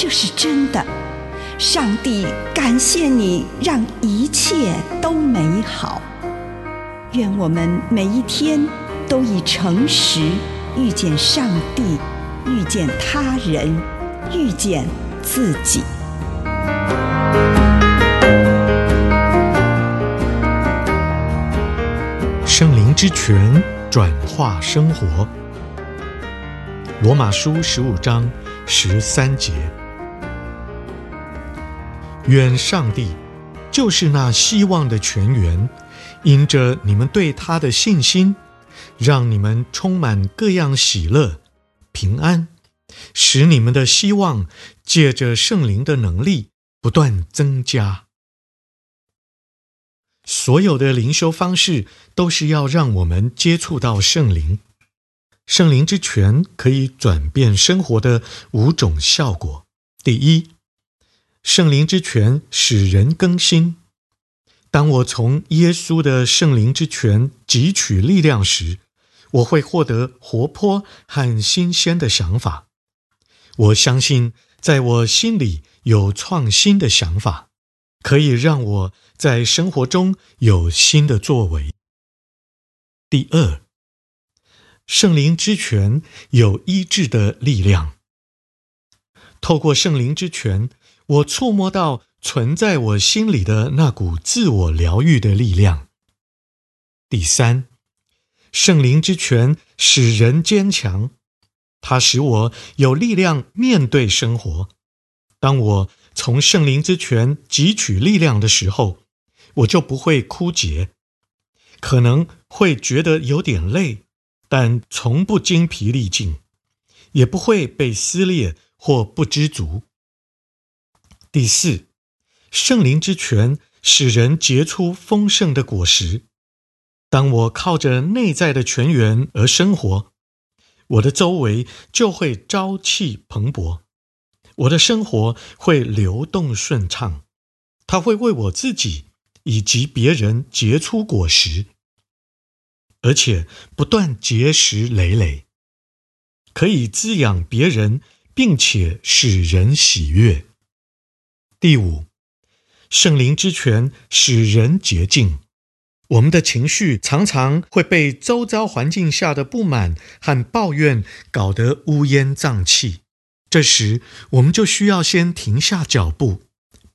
这是真的，上帝感谢你，让一切都美好。愿我们每一天都以诚实遇见上帝，遇见他人，遇见自己。圣灵之泉转化生活。罗马书十五章十三节。愿上帝，就是那希望的泉源，因着你们对他的信心，让你们充满各样喜乐、平安，使你们的希望借着圣灵的能力不断增加。所有的灵修方式都是要让我们接触到圣灵，圣灵之泉可以转变生活的五种效果。第一。圣灵之泉使人更新。当我从耶稣的圣灵之泉汲取力量时，我会获得活泼和新鲜的想法。我相信，在我心里有创新的想法，可以让我在生活中有新的作为。第二，圣灵之泉有医治的力量。透过圣灵之泉，我触摸到存在我心里的那股自我疗愈的力量。第三，圣灵之泉使人坚强，它使我有力量面对生活。当我从圣灵之泉汲取力量的时候，我就不会枯竭，可能会觉得有点累，但从不精疲力尽，也不会被撕裂或不知足。第四，圣灵之泉使人结出丰盛的果实。当我靠着内在的泉源而生活，我的周围就会朝气蓬勃，我的生活会流动顺畅，它会为我自己以及别人结出果实，而且不断结实累累，可以滋养别人，并且使人喜悦。第五，圣灵之泉使人洁净。我们的情绪常常会被周遭环境下的不满和抱怨搞得乌烟瘴气。这时，我们就需要先停下脚步，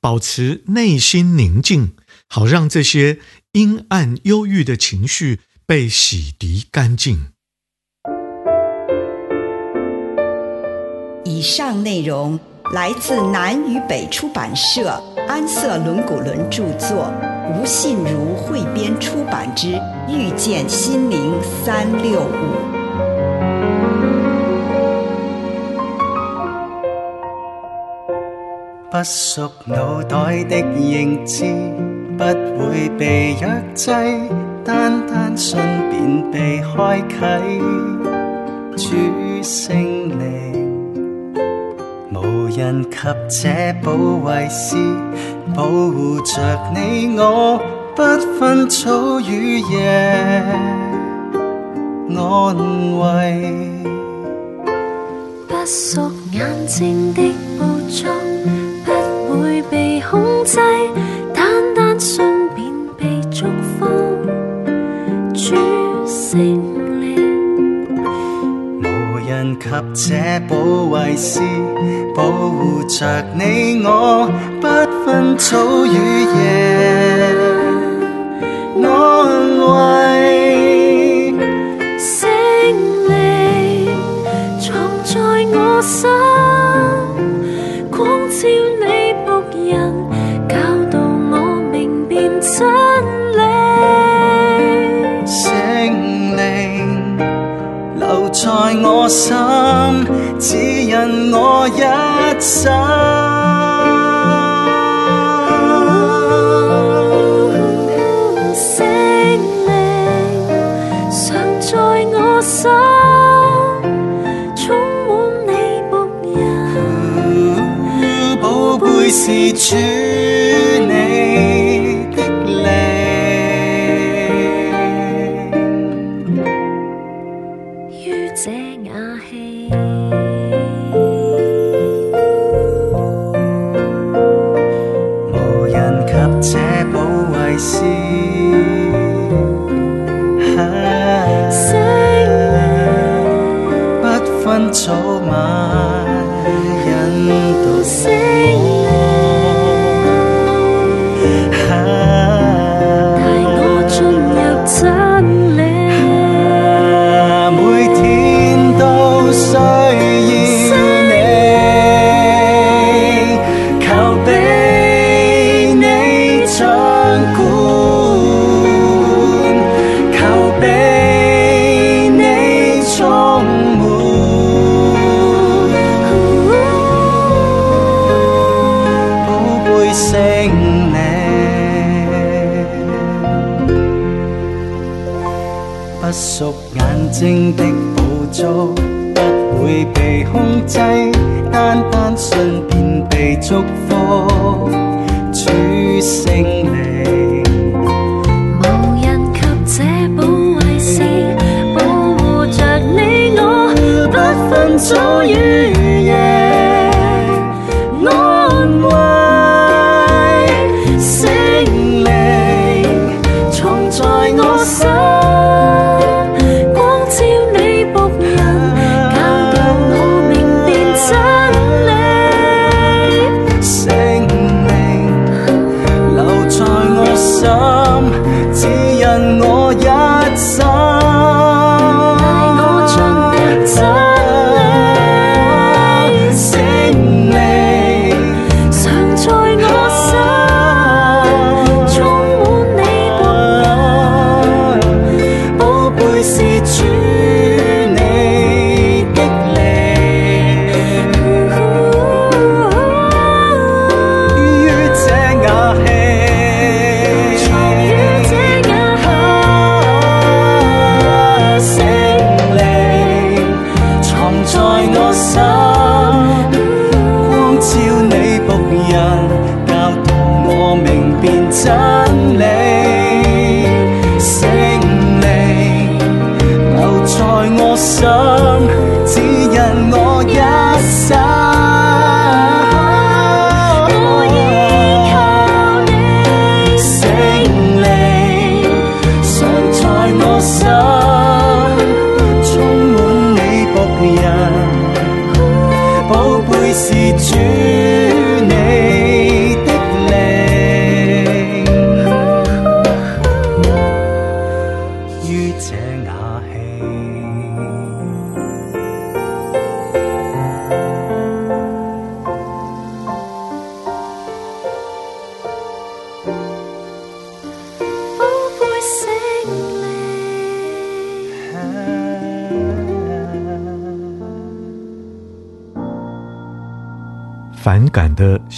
保持内心宁静，好让这些阴暗忧郁的情绪被洗涤干净。以上内容。来自南与北出版社安瑟伦古伦著作，吴信如汇编出版之《遇见心灵三六五》。不属脑袋的认知，不会被约制，单单顺便被开启，主圣灵。人及这保卫师，保护着你我，不分早与夜，安慰。不属眼睛的捕捉，人及这保卫师。保护着你我，不分早与夜，安慰。在我心只因我一生。于这雅气不属眼睛的捕捉，不会被控制，单单信便被祝福。主圣灵，无人及这宝贵是，保护着你我，不分早与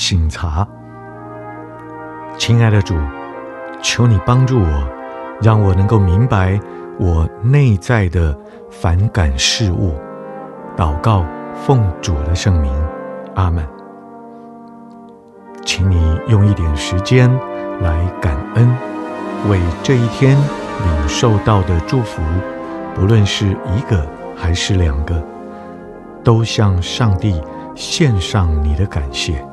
感的省察，亲爱的主，求你帮助我，让我能够明白我内在的反感事物。祷告，奉主的圣名，阿门。请你用一点时间来感恩，为这一天领受到的祝福，不论是一个还是两个，都向上帝献上你的感谢。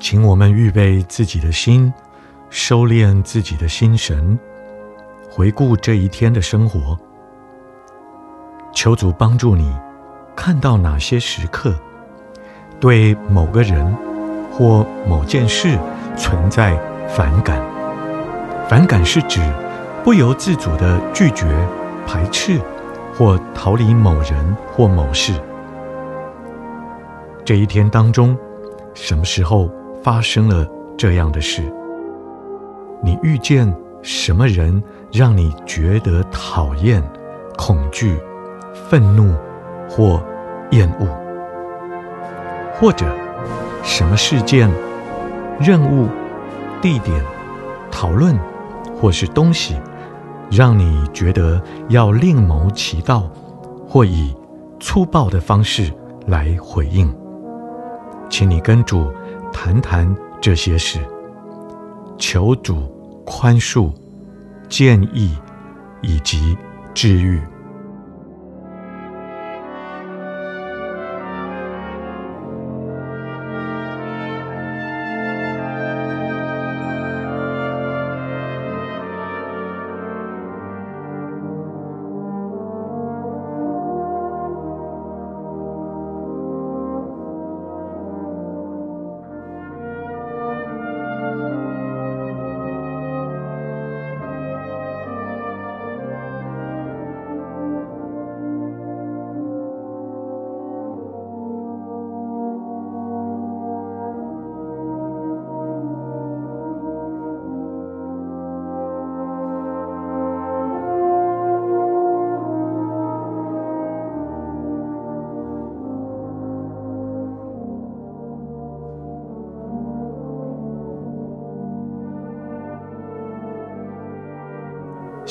请我们预备自己的心，收敛自己的心神，回顾这一天的生活。求主帮助你，看到哪些时刻对某个人或某件事存在反感。反感是指不由自主的拒绝、排斥或逃离某人或某事。这一天当中，什么时候发生了这样的事？你遇见什么人让你觉得讨厌、恐惧、愤怒或厌恶？或者什么事件、任务、地点、讨论或是东西，让你觉得要另谋其道，或以粗暴的方式来回应？请你跟主谈谈这些事。求主宽恕、建议以及治愈。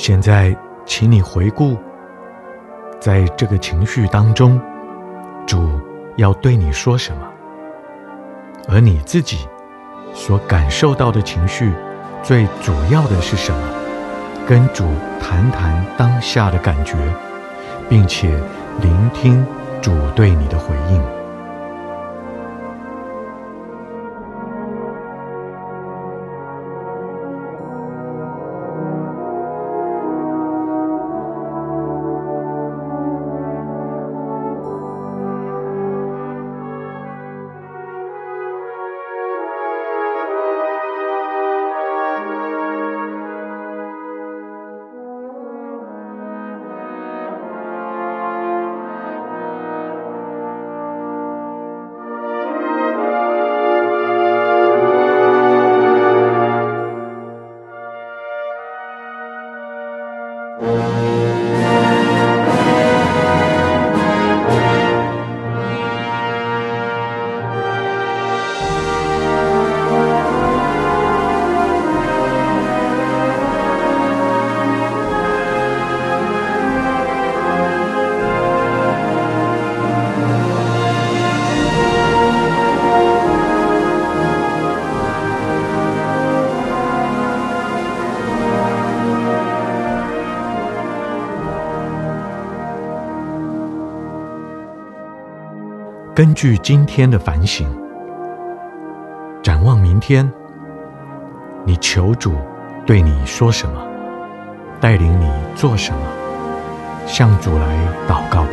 现在，请你回顾，在这个情绪当中，主要对你说什么？而你自己所感受到的情绪，最主要的是什么？跟主谈谈当下的感觉，并且聆听主对你的回应。根据今天的反省，展望明天，你求主对你说什么，带领你做什么，向主来祷告。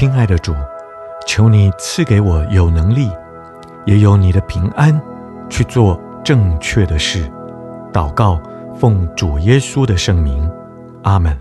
亲爱的主，求你赐给我有能力，也有你的平安，去做正确的事。祷告，奉主耶稣的圣名，阿门。